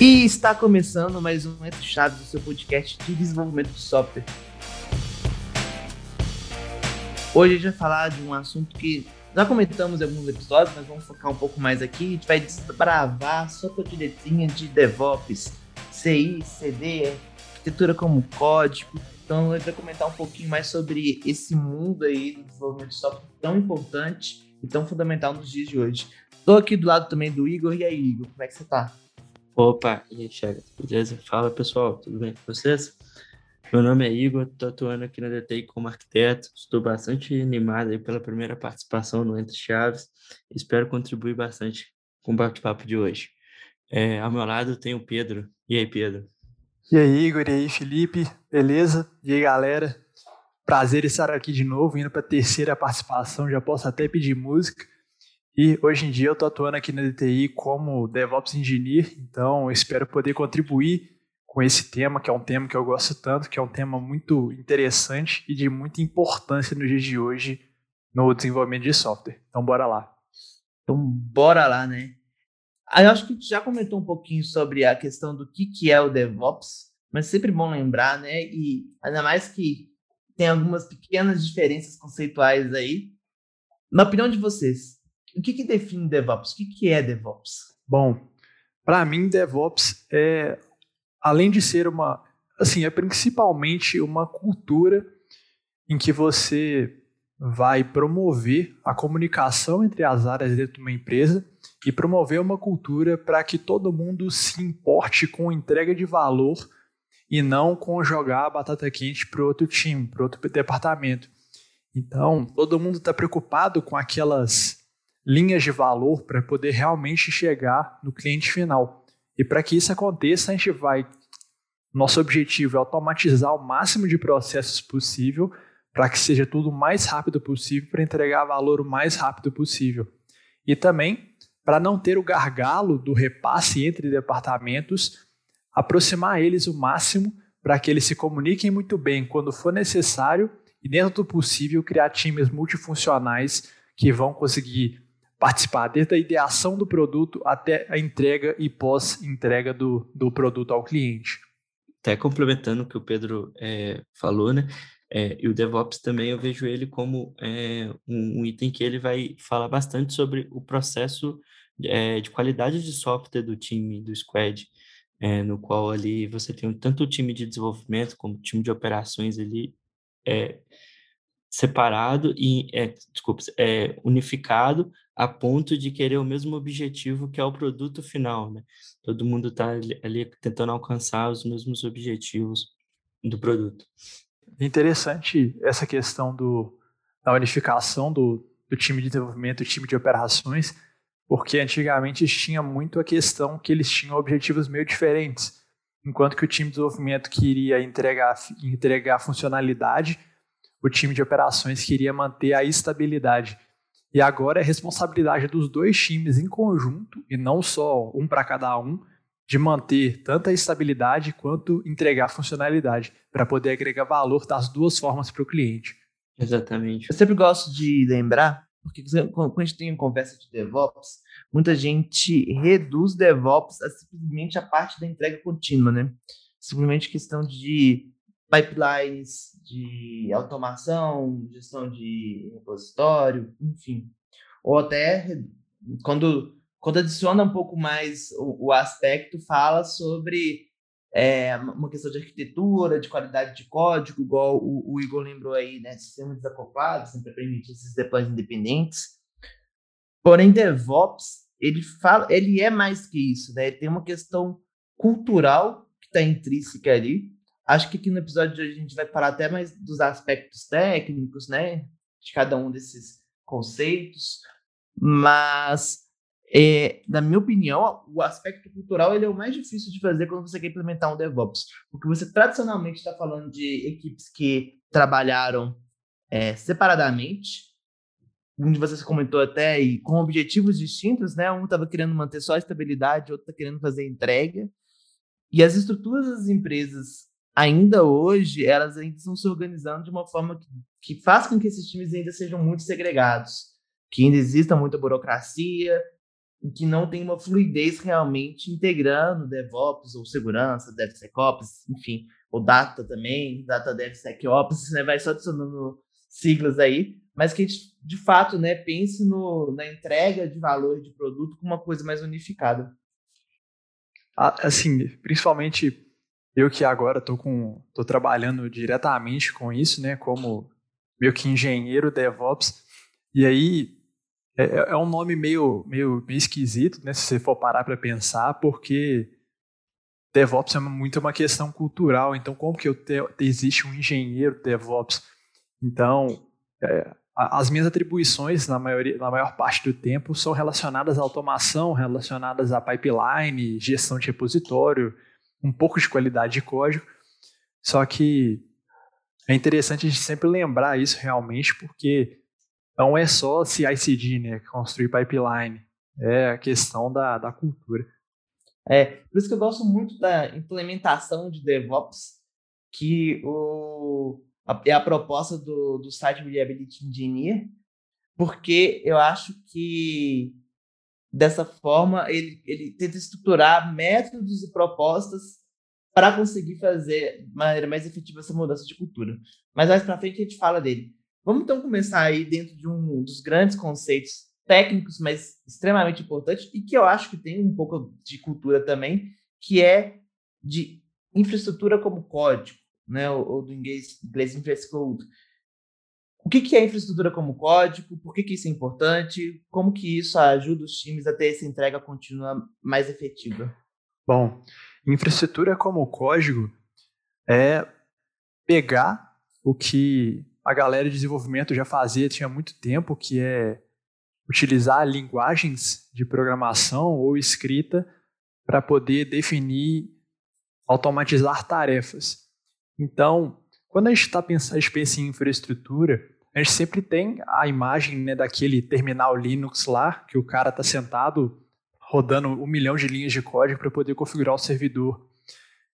E está começando mais um Entre Chaves do seu podcast de desenvolvimento de software. Hoje a gente vai falar de um assunto que já comentamos em alguns episódios, mas vamos focar um pouco mais aqui. A gente vai desbravar a sua cotidianinha de DevOps, CI, CD, arquitetura como código. Então a gente vai comentar um pouquinho mais sobre esse mundo aí do desenvolvimento de software tão importante e tão fundamental nos dias de hoje. Estou aqui do lado também do Igor. E aí, Igor, como é que você está? Opa, e aí, Chagas, beleza? Fala pessoal, tudo bem com vocês? Meu nome é Igor, estou atuando aqui na DTI como arquiteto, estou bastante animado aí pela primeira participação no Entre Chaves, espero contribuir bastante com o bate-papo de hoje. É, ao meu lado tem o Pedro. E aí, Pedro? E aí, Igor, e aí, Felipe, beleza? E aí, galera? Prazer estar aqui de novo, indo para a terceira participação, já posso até pedir música. E hoje em dia eu estou atuando aqui na DTI como DevOps Engineer, então espero poder contribuir com esse tema, que é um tema que eu gosto tanto, que é um tema muito interessante e de muita importância nos dias de hoje no desenvolvimento de software. Então bora lá. Então bora lá, né? Aí eu acho que já comentou um pouquinho sobre a questão do que, que é o DevOps, mas é sempre bom lembrar, né? E ainda mais que tem algumas pequenas diferenças conceituais aí. Na opinião de vocês, o que, que define DevOps? O que, que é DevOps? Bom, para mim, DevOps é, além de ser uma, assim, é principalmente uma cultura em que você vai promover a comunicação entre as áreas dentro de uma empresa e promover uma cultura para que todo mundo se importe com entrega de valor e não com jogar a batata quente para outro time, para outro departamento. Então, todo mundo está preocupado com aquelas linhas de valor para poder realmente chegar no cliente final. E para que isso aconteça, a gente vai. Nosso objetivo é automatizar o máximo de processos possível para que seja tudo o mais rápido possível, para entregar valor o mais rápido possível. E também para não ter o gargalo do repasse entre departamentos, aproximar eles o máximo para que eles se comuniquem muito bem quando for necessário e, dentro do possível, criar times multifuncionais que vão conseguir participar desde a ideação do produto até a entrega e pós-entrega do, do produto ao cliente. Até complementando o que o Pedro é, falou, né? É, e o DevOps também eu vejo ele como é, um, um, item que ele vai falar bastante sobre o processo é, de qualidade de software do time, do squad, é, no qual ali você tem tanto o time de desenvolvimento como o time de operações ali é, separado e, é, desculpa, é, unificado a ponto de querer o mesmo objetivo que é o produto final, né? Todo mundo está ali, tentando alcançar os mesmos objetivos do produto. Interessante essa questão do, da unificação do, do time de desenvolvimento e time de operações, porque antigamente tinha muito a questão que eles tinham objetivos meio diferentes. Enquanto que o time de desenvolvimento queria entregar, entregar funcionalidade, o time de operações queria manter a estabilidade. E agora é responsabilidade dos dois times em conjunto, e não só um para cada um, de manter tanto a estabilidade quanto entregar funcionalidade, para poder agregar valor das duas formas para o cliente. Exatamente. Eu sempre gosto de lembrar, porque quando a gente tem uma conversa de DevOps, muita gente reduz DevOps a simplesmente a parte da entrega contínua, né? Simplesmente questão de pipelines de automação, gestão de repositório, enfim. Ou até quando, quando adiciona um pouco mais o, o aspecto, fala sobre é, uma questão de arquitetura, de qualidade de código, igual o, o Igor lembrou aí, né? Sistema desacoplado, sempre permite esses deploys independentes. Porém, DevOps, ele, fala, ele é mais que isso, né? Ele tem uma questão cultural que está intrínseca ali, Acho que aqui no episódio de hoje a gente vai falar até mais dos aspectos técnicos, né? De cada um desses conceitos. Mas, é, na minha opinião, o aspecto cultural ele é o mais difícil de fazer quando você quer implementar um DevOps. Porque você tradicionalmente está falando de equipes que trabalharam é, separadamente, um de vocês comentou até, e com objetivos distintos, né? Um estava querendo manter só a estabilidade, outro está querendo fazer entrega. E as estruturas das empresas ainda hoje, elas ainda estão se organizando de uma forma que, que faz com que esses times ainda sejam muito segregados, que ainda exista muita burocracia, que não tem uma fluidez realmente integrando DevOps ou segurança, DevSecOps, enfim, ou Data também, Data DevSecOps, né, vai só adicionando siglas aí, mas que a gente, de fato, né, pense no, na entrega de valor de produto com uma coisa mais unificada. Assim, principalmente eu que agora estou com tô trabalhando diretamente com isso, né, como meio que engenheiro DevOps, e aí é, é, é um nome meio, meio, meio esquisito, né, se você for parar para pensar, porque DevOps é muito uma questão cultural, então como que eu te, existe um engenheiro DevOps? Então, é, as minhas atribuições, na, maioria, na maior parte do tempo, são relacionadas à automação, relacionadas à pipeline, gestão de repositório, um pouco de qualidade de código. Só que é interessante a gente sempre lembrar isso realmente, porque não é só CI/CD, né, construir pipeline, é a questão da, da cultura. É, por isso que eu gosto muito da implementação de DevOps, que o, a, é a proposta do, do site Reliability Engineer, porque eu acho que dessa forma ele, ele tenta estruturar métodos e propostas para conseguir fazer de maneira mais efetiva essa mudança de cultura. Mas mais para frente a gente fala dele. Vamos então começar aí dentro de um dos grandes conceitos técnicos, mas extremamente importantes e que eu acho que tem um pouco de cultura também, que é de infraestrutura como código, né, ou, ou do inglês, inglês infrastructure. O que, que é infraestrutura como código? Por que, que isso é importante? Como que isso ajuda os times a ter essa entrega contínua mais efetiva? Bom, infraestrutura como código é pegar o que a galera de desenvolvimento já fazia tinha muito tempo, que é utilizar linguagens de programação ou escrita para poder definir, automatizar tarefas. Então, quando a gente está pensando, a gente pensa em infraestrutura, a gente sempre tem a imagem né, daquele terminal Linux lá, que o cara está sentado rodando um milhão de linhas de código para poder configurar o servidor.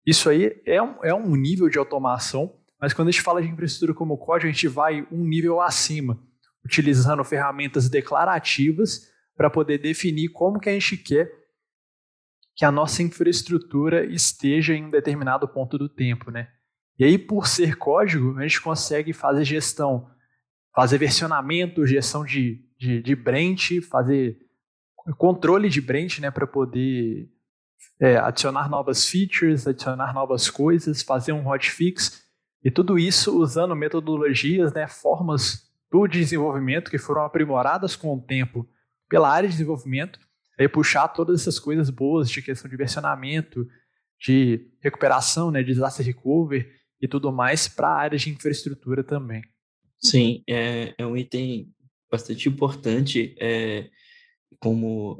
Isso aí é um, é um nível de automação mas quando a gente fala de infraestrutura como código, a gente vai um nível acima, utilizando ferramentas declarativas para poder definir como que a gente quer que a nossa infraestrutura esteja em um determinado ponto do tempo, né? E aí, por ser código, a gente consegue fazer gestão, fazer versionamento, gestão de, de, de branch, fazer controle de branch, né, para poder é, adicionar novas features, adicionar novas coisas, fazer um hotfix e tudo isso usando metodologias, né, formas do desenvolvimento que foram aprimoradas com o tempo pela área de desenvolvimento, aí puxar todas essas coisas boas de questão de versionamento, de recuperação, né, de disaster recovery e tudo mais para a área de infraestrutura também. Sim, é, é um item bastante importante, é, como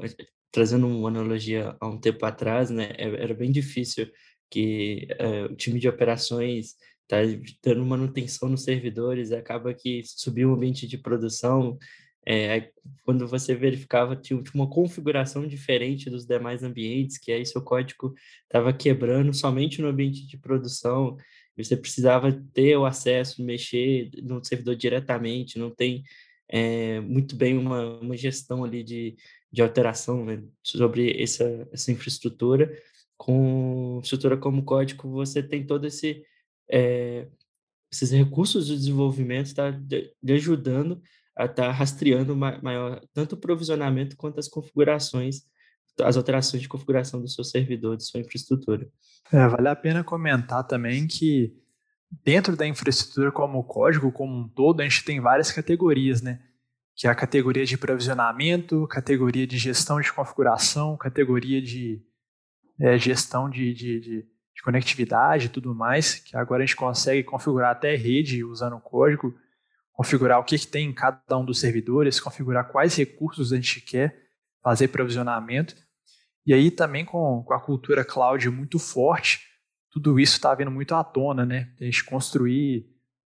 trazendo uma analogia há um tempo atrás, né, é, era bem difícil que é, o time de operações tá dando manutenção nos servidores, acaba que subiu o ambiente de produção, é, quando você verificava, tinha uma configuração diferente dos demais ambientes, que aí seu código estava quebrando somente no ambiente de produção, você precisava ter o acesso, mexer no servidor diretamente, não tem é, muito bem uma, uma gestão ali de, de alteração né, sobre essa, essa infraestrutura. Com estrutura como código, você tem todo esse é, esses recursos de desenvolvimento está de, de ajudando a estar tá rastreando maior tanto o provisionamento quanto as configurações, as alterações de configuração do seu servidor, de sua infraestrutura. É, vale a pena comentar também que dentro da infraestrutura como código como um todo, a gente tem várias categorias, né? Que é a categoria de provisionamento, categoria de gestão de configuração, categoria de é, gestão de, de, de de conectividade e tudo mais, que agora a gente consegue configurar até rede usando o código, configurar o que, que tem em cada um dos servidores, configurar quais recursos a gente quer fazer provisionamento. E aí também com, com a cultura cloud muito forte, tudo isso está vindo muito à tona, né? A gente construir,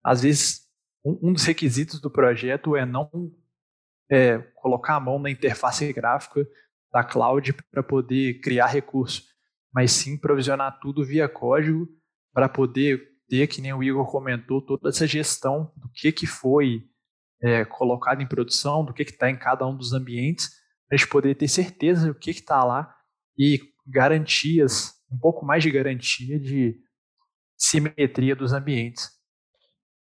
às vezes, um, um dos requisitos do projeto é não é, colocar a mão na interface gráfica da cloud para poder criar recurso mas sim provisionar tudo via código para poder ter, que nem o Igor comentou, toda essa gestão do que, que foi é, colocado em produção, do que está em cada um dos ambientes. a gente poder ter certeza do que está lá e garantias, um pouco mais de garantia de simetria dos ambientes.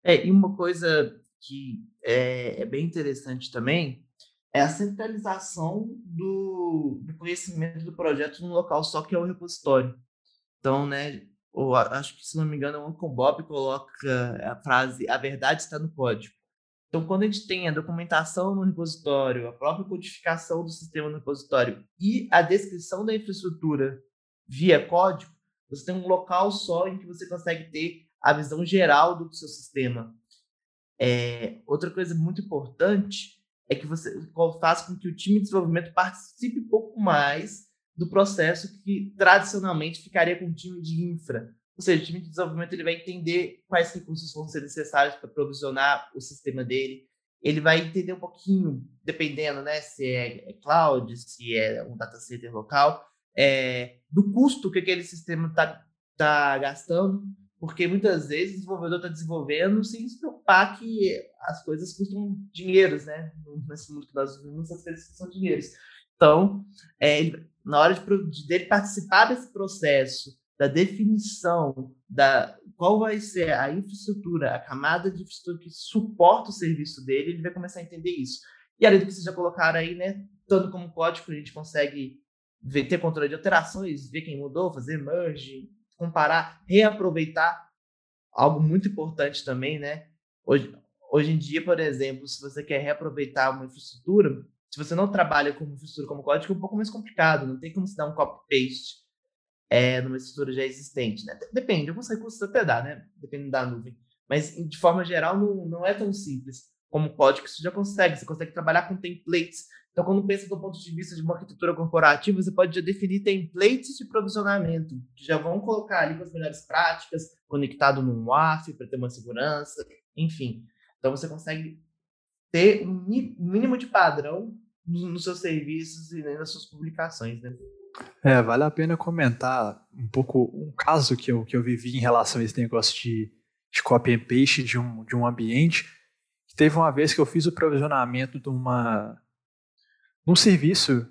É, e uma coisa que é, é bem interessante também é a centralização do, do, conhecimento do projeto num local só que é o repositório. Então, né, ou acho que se não me engano, o Uncle Bob coloca a frase a verdade está no código. Então, quando a gente tem a documentação no repositório, a própria codificação do sistema no repositório e a descrição da infraestrutura via código, você tem um local só em que você consegue ter a visão geral do seu sistema. É, outra coisa muito importante é que você faz com que o time de desenvolvimento participe um pouco mais do processo que tradicionalmente ficaria com o time de infra. Ou seja, o time de desenvolvimento ele vai entender quais recursos vão ser necessários para provisionar o sistema dele. Ele vai entender um pouquinho, dependendo, né, se é, é cloud, se é um data center local, é, do custo que aquele sistema está tá gastando, porque muitas vezes o desenvolvedor está desenvolvendo sem se preocupar que as coisas custam dinheiros, né? Nesse mundo que nós vivemos, as coisas custam dinheiros. Então, é, ele, na hora de, de dele participar desse processo da definição da qual vai ser a infraestrutura, a camada de infraestrutura que suporta o serviço dele, ele vai começar a entender isso. E além do que vocês já colocaram aí, né, tanto como código, a gente consegue ver, ter controle de alterações, ver quem mudou, fazer merge, comparar, reaproveitar. Algo muito importante também, né? Hoje, hoje em dia, por exemplo, se você quer reaproveitar uma infraestrutura, se você não trabalha com infraestrutura como código, é um pouco mais complicado, não tem como se dar um copy-paste é, numa estrutura já existente. Né? Depende, alguns recursos até dá, né? Dependendo da nuvem. Mas, de forma geral, não, não é tão simples como código que você já consegue. Você consegue trabalhar com templates. Então, quando pensa do ponto de vista de uma arquitetura corporativa, você pode já definir templates de provisionamento, que já vão colocar ali com as melhores práticas, conectado num WAF para ter uma segurança, enfim. Então, você consegue ter um mínimo de padrão nos seus serviços e nas suas publicações, né? É, vale a pena comentar um pouco um caso que eu, que eu vivi em relação a esse negócio de, de copy and paste de um, de um ambiente. Teve uma vez que eu fiz o provisionamento de uma um serviço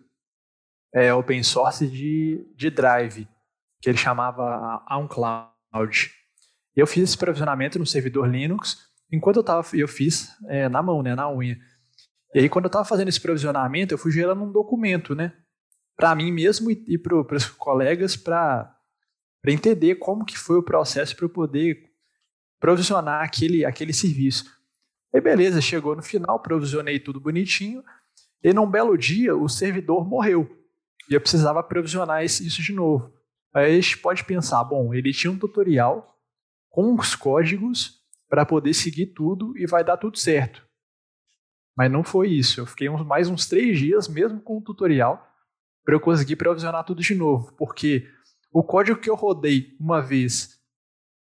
é, open source de, de Drive, que ele chamava OnCloud. Eu fiz esse provisionamento no servidor Linux, enquanto eu tava, eu fiz é, na mão, né, na unha. E aí, quando eu estava fazendo esse provisionamento, eu fui gerando um documento, né? Para mim mesmo e, e para os colegas para entender como que foi o processo para eu poder provisionar aquele, aquele serviço. Aí beleza, chegou no final, provisionei tudo bonitinho, e num belo dia o servidor morreu. E eu precisava provisionar isso de novo. Aí a gente pode pensar, bom, ele tinha um tutorial com os códigos para poder seguir tudo e vai dar tudo certo. Mas não foi isso. Eu fiquei uns, mais uns três dias, mesmo com o tutorial, para eu conseguir provisionar tudo de novo, porque o código que eu rodei uma vez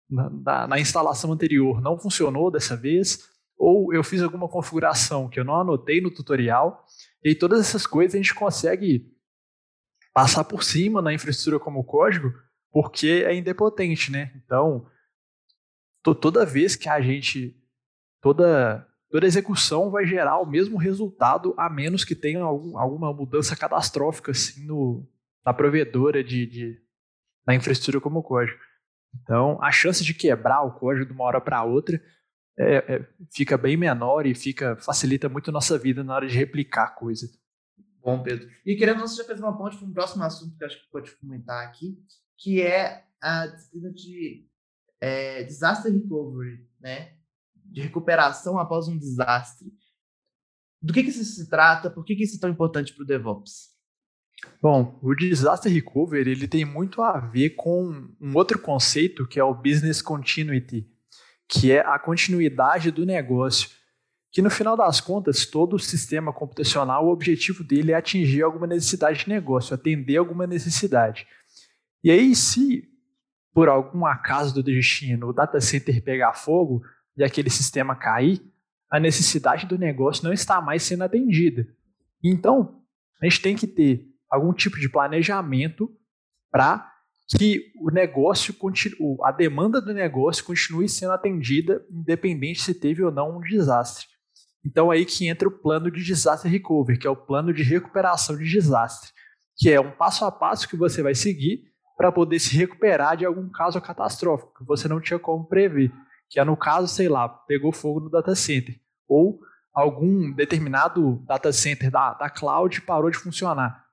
na, na, na, instalação anterior não funcionou dessa vez, ou eu fiz alguma configuração que eu não anotei no tutorial, e todas essas coisas a gente consegue passar por cima na infraestrutura como código, porque é indepotente, né? Então, toda vez que a gente, toda toda execução vai gerar o mesmo resultado, a menos que tenha algum, alguma mudança catastrófica assim, no, na provedora de, de, da infraestrutura como código. Então, a chance de quebrar o código de uma hora para outra é, é, fica bem menor e fica facilita muito a nossa vida na hora de replicar coisa. Bom, Pedro. E querendo, você já fez uma ponte para um próximo assunto que eu acho que pode comentar aqui, que é a disciplina de é, disaster recovery, né? De recuperação após um desastre. Do que, que isso se trata? Por que, que isso é tão importante para o DevOps? Bom, o disaster recovery ele tem muito a ver com um outro conceito que é o business continuity, que é a continuidade do negócio. Que no final das contas, todo o sistema computacional, o objetivo dele é atingir alguma necessidade de negócio, atender alguma necessidade. E aí, se por algum acaso do destino o data center pegar fogo, e aquele sistema cair, a necessidade do negócio não está mais sendo atendida. Então, a gente tem que ter algum tipo de planejamento para que o negócio continue, a demanda do negócio continue sendo atendida, independente se teve ou não um desastre. Então aí que entra o plano de disaster recovery, que é o plano de recuperação de desastre, que é um passo a passo que você vai seguir para poder se recuperar de algum caso catastrófico que você não tinha como prever, que é no caso, sei lá, pegou fogo no data center ou algum determinado data center da, da cloud parou de funcionar.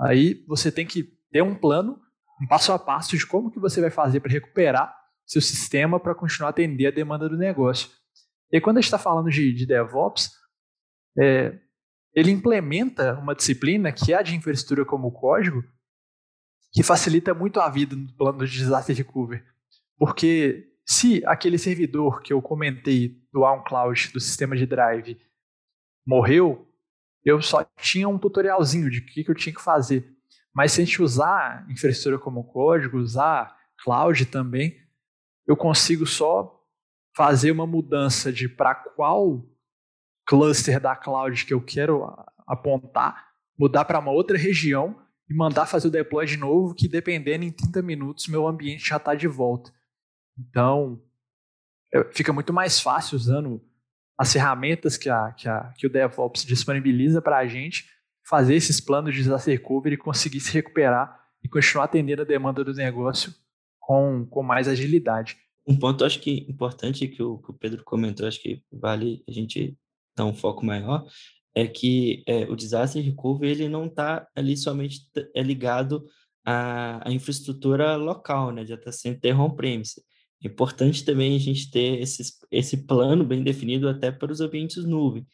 Aí você tem que ter um plano, um passo a passo de como que você vai fazer para recuperar seu sistema para continuar a atender a demanda do negócio. E quando a gente está falando de, de DevOps, é, ele implementa uma disciplina que é a de infraestrutura como código, que facilita muito a vida no plano de disaster recovery. Porque se aquele servidor que eu comentei do OnCloud, do sistema de drive, morreu, eu só tinha um tutorialzinho de o que, que eu tinha que fazer. Mas se a gente usar infraestrutura como código, usar cloud também, eu consigo só fazer uma mudança de para qual cluster da cloud que eu quero apontar, mudar para uma outra região e mandar fazer o deploy de novo, que dependendo em 30 minutos meu ambiente já está de volta. Então, fica muito mais fácil usando as ferramentas que, a, que, a, que o DevOps disponibiliza para a gente fazer esses planos de disaster recovery e conseguir se recuperar e continuar atendendo a demanda do negócio com, com mais agilidade. Um ponto, acho que importante que o, que o Pedro comentou, acho que vale a gente dar um foco maior, é que é, o disaster recovery ele não está ali somente é ligado à, à, infraestrutura local, né, de data center on-premise. Importante também a gente ter esses, esse plano bem definido até para os ambientes nuvem,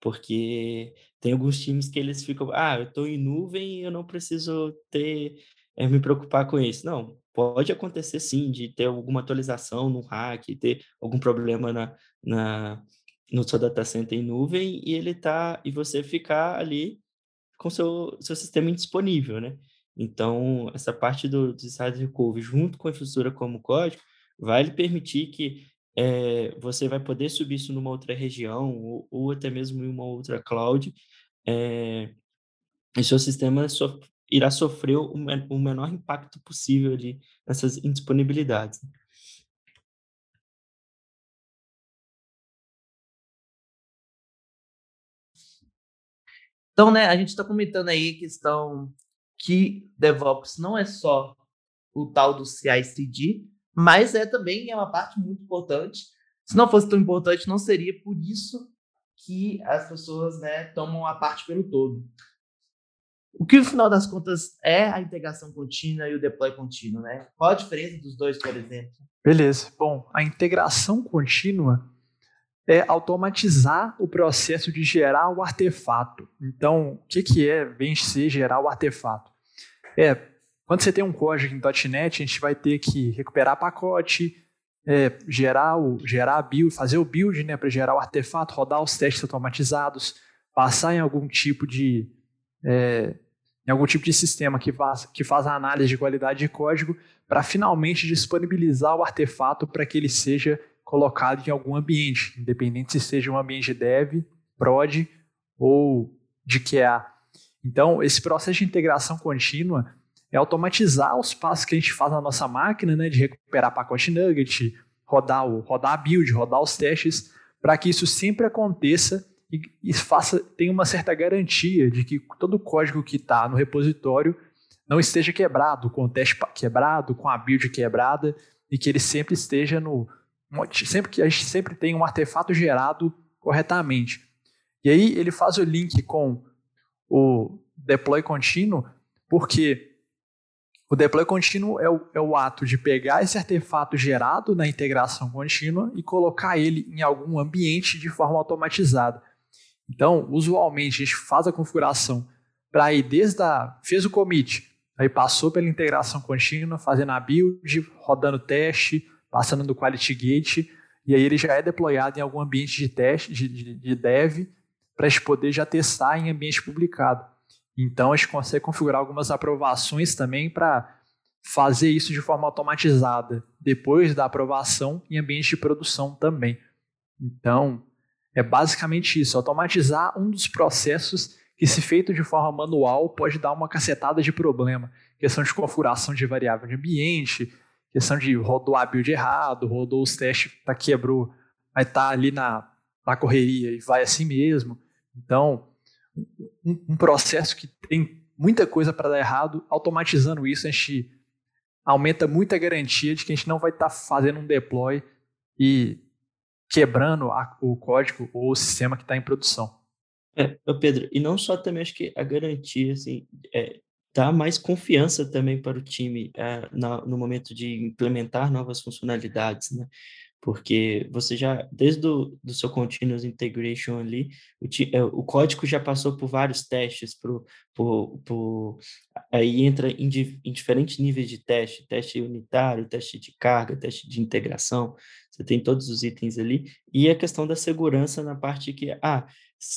porque tem alguns times que eles ficam, ah, eu estou em nuvem e eu não preciso ter, é, me preocupar com isso. Não, pode acontecer sim de ter alguma atualização no hack, ter algum problema na, na, no seu data center em nuvem e ele tá e você ficar ali com seu seu sistema indisponível, né? Então, essa parte do, do site recovery junto com a infraestrutura como código vai lhe permitir que é, você vai poder subir isso numa outra região ou, ou até mesmo em uma outra cloud é, e seu sistema so, irá sofrer o, o menor impacto possível ali nessas indisponibilidades. Então, né, a gente está comentando aí a questão que DevOps não é só o tal do CI/CD, mas é também é uma parte muito importante. Se não fosse tão importante, não seria por isso que as pessoas né, tomam a parte pelo todo. O que, no final das contas, é a integração contínua e o deploy contínuo, né? Qual a diferença dos dois, por exemplo? Beleza. Bom, a integração contínua é automatizar o processo de gerar o artefato. Então, o que, que é bem ser gerar o artefato? É, quando você tem um código em .NET, a gente vai ter que recuperar pacote, é, gerar, o, gerar a build, fazer o build né, para gerar o artefato, rodar os testes automatizados, passar em algum tipo de é, em algum tipo de sistema que faz, que faz a análise de qualidade de código para finalmente disponibilizar o artefato para que ele seja colocado em algum ambiente, independente se seja um ambiente dev, prod ou de QA. Então, esse processo de integração contínua é automatizar os passos que a gente faz na nossa máquina, né, de recuperar pacote nugget, rodar, o, rodar a build, rodar os testes, para que isso sempre aconteça e, e faça, tenha uma certa garantia de que todo o código que está no repositório não esteja quebrado, com o teste quebrado, com a build quebrada, e que ele sempre esteja no. Sempre que a gente sempre tem um artefato gerado corretamente. E aí ele faz o link com o deploy contínuo, porque o deploy contínuo é o, é o ato de pegar esse artefato gerado na integração contínua e colocar ele em algum ambiente de forma automatizada. Então, usualmente, a gente faz a configuração para ir desde a. fez o commit, aí passou pela integração contínua, fazendo a build, rodando teste, passando no quality gate, e aí ele já é deployado em algum ambiente de teste, de, de, de dev, para a gente poder já testar em ambiente publicado. Então, a gente consegue configurar algumas aprovações também para fazer isso de forma automatizada depois da aprovação em ambiente de produção também. Então, é basicamente isso, automatizar um dos processos que, se feito de forma manual, pode dar uma cacetada de problema. Questão de configuração de variável de ambiente, questão de rodou a build errado, rodou os testes, tá, quebrou, estar tá ali na, na correria e vai assim mesmo. Então, um, processo que tem muita coisa para dar errado, automatizando isso, a gente aumenta muito a garantia de que a gente não vai estar tá fazendo um deploy e quebrando a, o código ou o sistema que está em produção. É, Pedro, e não só também acho que a garantia, assim, é, dá mais confiança também para o time é, na, no momento de implementar novas funcionalidades, né? Porque você já, desde o do seu continuous integration ali, o, é, o código já passou por vários testes, por, por aí entra em, em, diferentes níveis de teste, teste unitário, teste de carga, teste de integração, você tem todos os itens ali, e a questão da segurança na parte que, ah,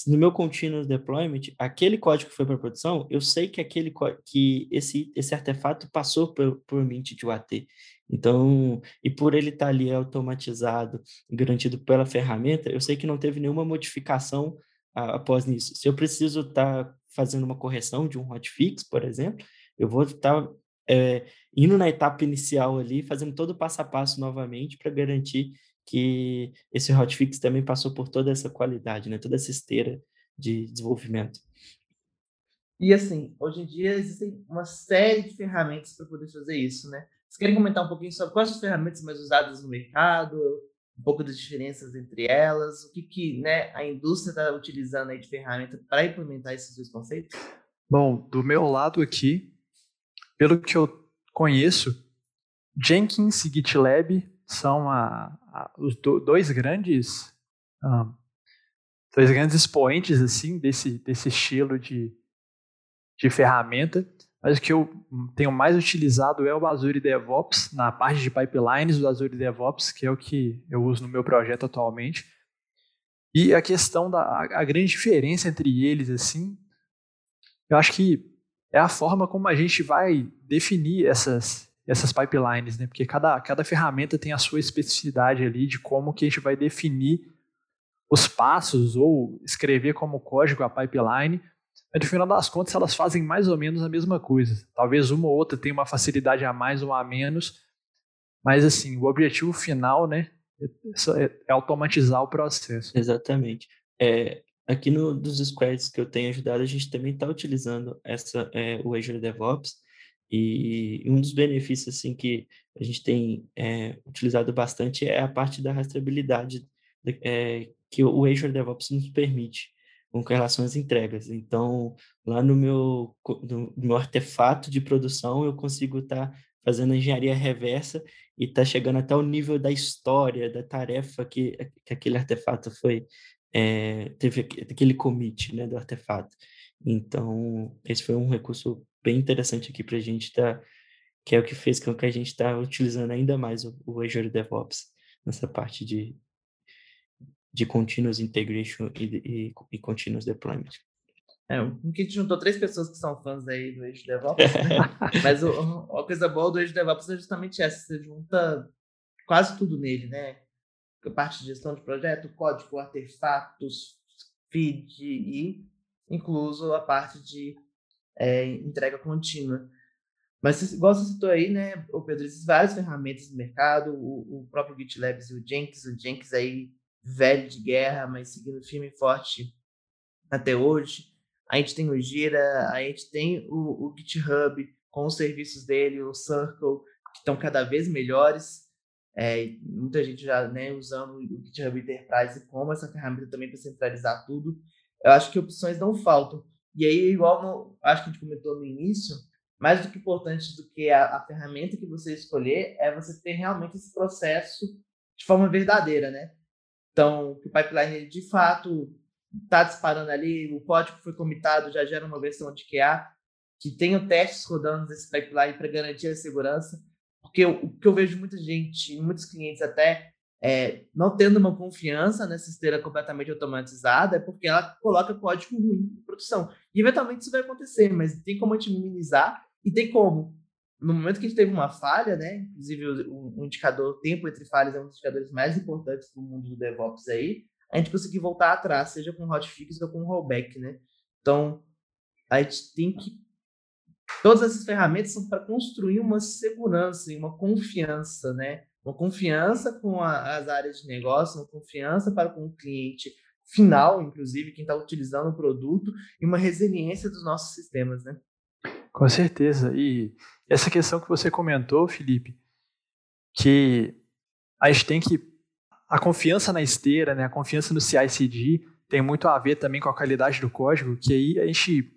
no meu continuous deployment, aquele código que foi para produção, eu sei que aquele que esse, esse artefato passou por, por mint de UAT. Então, e por ele estar tá ali automatizado, garantido pela ferramenta, eu sei que não teve nenhuma modificação após nisso. Se eu preciso estar tá fazendo uma correção de um hotfix, por exemplo, eu vou estar tá, é, indo na etapa inicial ali, fazendo todo o passo a passo novamente para garantir que esse hotfix também passou por toda essa qualidade, né? toda essa esteira de desenvolvimento. E assim, hoje em dia existem uma série de ferramentas para poder fazer isso, né? Vocês querem comentar um pouquinho sobre quais as ferramentas mais usadas no mercado, um pouco das diferenças entre elas, o que, que né, a indústria está utilizando aí de ferramenta para implementar esses dois conceitos? Bom, do meu lado aqui, pelo que eu conheço, Jenkins e GitLab são a, a, os do, dois grandes um, dois grandes expoentes assim desse, desse estilo de, de ferramenta mas o que eu tenho mais utilizado é o Azure DevOps, na parte de pipelines do Azure DevOps, que é o que eu uso no meu projeto atualmente. E a questão da a, grande diferença entre eles, assim, eu acho que é a forma como a gente vai definir essas, essas pipelines, né? Porque cada, cada ferramenta tem a sua especificidade ali de como que a gente vai definir os passos ou escrever como código a pipeline no final das contas elas fazem mais ou menos a mesma coisa. Talvez uma ou outra tenha uma facilidade a mais ou a menos, mas assim, o objetivo final, né, é, é automatizar o processo. Exatamente. É, aqui no dos squads que eu tenho ajudado, a gente também está utilizando essa é, o Azure DevOps e um dos benefícios assim que a gente tem é, utilizado bastante é a parte da rastreabilidade é, que o Azure DevOps nos permite com relação às entregas. Então, lá no meu, no meu artefato de produção, eu consigo estar tá fazendo engenharia reversa e tá chegando até o nível da história, da tarefa que, que aquele artefato foi, é, teve aquele commit, né, do artefato. Então, esse foi um recurso bem interessante aqui para a gente tá, que é o que fez com que a gente está utilizando ainda mais o, o Azure DevOps nessa parte de, de continuous integration e, e, e continuous deployment. É, um gente juntou três pessoas que são fãs aí do Age DevOps, né? mas o, a coisa boa do Age DevOps é justamente essa, você junta quase tudo nele, né? A parte de gestão de projeto, código, artefatos, feed e incluso a parte de é, entrega contínua. Mas igual você citou aí, né, o Pedro, existem várias ferramentas no mercado, o, o próprio GitLab e o Jenkins, o Jenkins aí velho de guerra, mas seguindo firme e forte até hoje. A gente tem o Gira, a gente tem o, o GitHub com os serviços dele, o Circle, que estão cada vez melhores. É, muita gente já né, usando o GitHub Enterprise como essa ferramenta também para centralizar tudo. Eu acho que opções não faltam. E aí, igual no, acho que a gente comentou no início, mais do que importante do que a, a ferramenta que você escolher é você ter realmente esse processo de forma verdadeira, né? Então, o pipeline de fato está disparando ali, o código foi comitado, já gera uma versão de QA, que tenha testes rodando nesse pipeline para garantir a segurança, porque o que eu vejo muita gente, muitos clientes até é, não tendo uma confiança nessa esteira completamente automatizada, é porque ela coloca código ruim em produção. E eventualmente isso vai acontecer, mas tem como a gente minimizar e tem como no momento que a gente teve uma falha, né? Inclusive o, o indicador tempo entre falhas é um dos indicadores mais importantes do mundo do DevOps aí. A gente conseguir voltar atrás, seja com hotfix ou com rollback, né? Então, a gente tem que todas essas ferramentas são para construir uma segurança e uma confiança, né? uma confiança com a, as áreas de negócio, uma confiança para com o cliente final, inclusive, quem está utilizando o produto, e uma resiliência dos nossos sistemas, né? Com certeza. E essa questão que você comentou, Felipe, que a gente tem que. A confiança na esteira, né, a confiança no CI/CD tem muito a ver também com a qualidade do código, que aí a gente.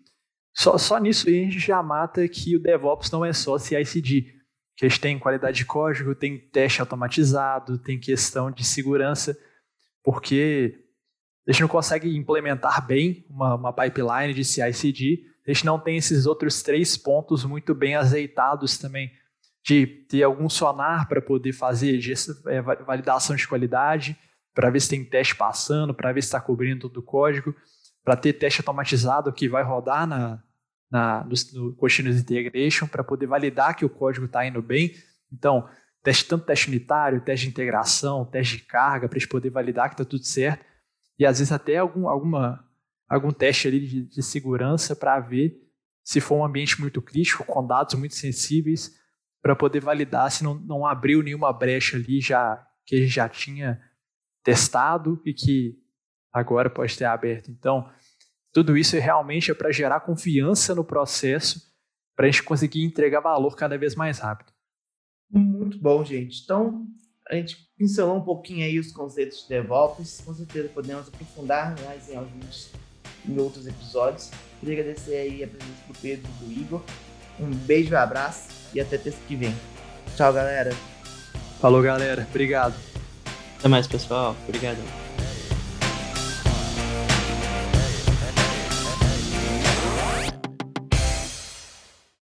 Só, só nisso aí a gente já mata que o DevOps não é só CI/CD. Que a gente tem qualidade de código, tem teste automatizado, tem questão de segurança, porque a gente não consegue implementar bem uma, uma pipeline de CI/CD, a gente não tem esses outros três pontos muito bem azeitados também, de ter algum sonar para poder fazer é, validação de qualidade, para ver se tem teste passando, para ver se está cobrindo todo o código, para ter teste automatizado que vai rodar na, na, no, no Continuous Integration, para poder validar que o código está indo bem. Então, teste tanto teste unitário, teste de integração, teste de carga, para a gente poder validar que está tudo certo e às vezes até algum, alguma, algum teste ali de, de segurança para ver se for um ambiente muito crítico, com dados muito sensíveis, para poder validar se não, não abriu nenhuma brecha ali já que a gente já tinha testado e que agora pode ter aberto. Então, tudo isso realmente é para gerar confiança no processo, para a gente conseguir entregar valor cada vez mais rápido. Muito bom, gente. Então, a gente pincelou um pouquinho aí os conceitos de DevOps. Com certeza podemos aprofundar mais em alguns em outros episódios. Queria agradecer aí a presença do Pedro e do Igor. Um beijo, um abraço e até terça que vem. Tchau, galera. Falou, galera. Obrigado. Até mais, pessoal. Obrigado.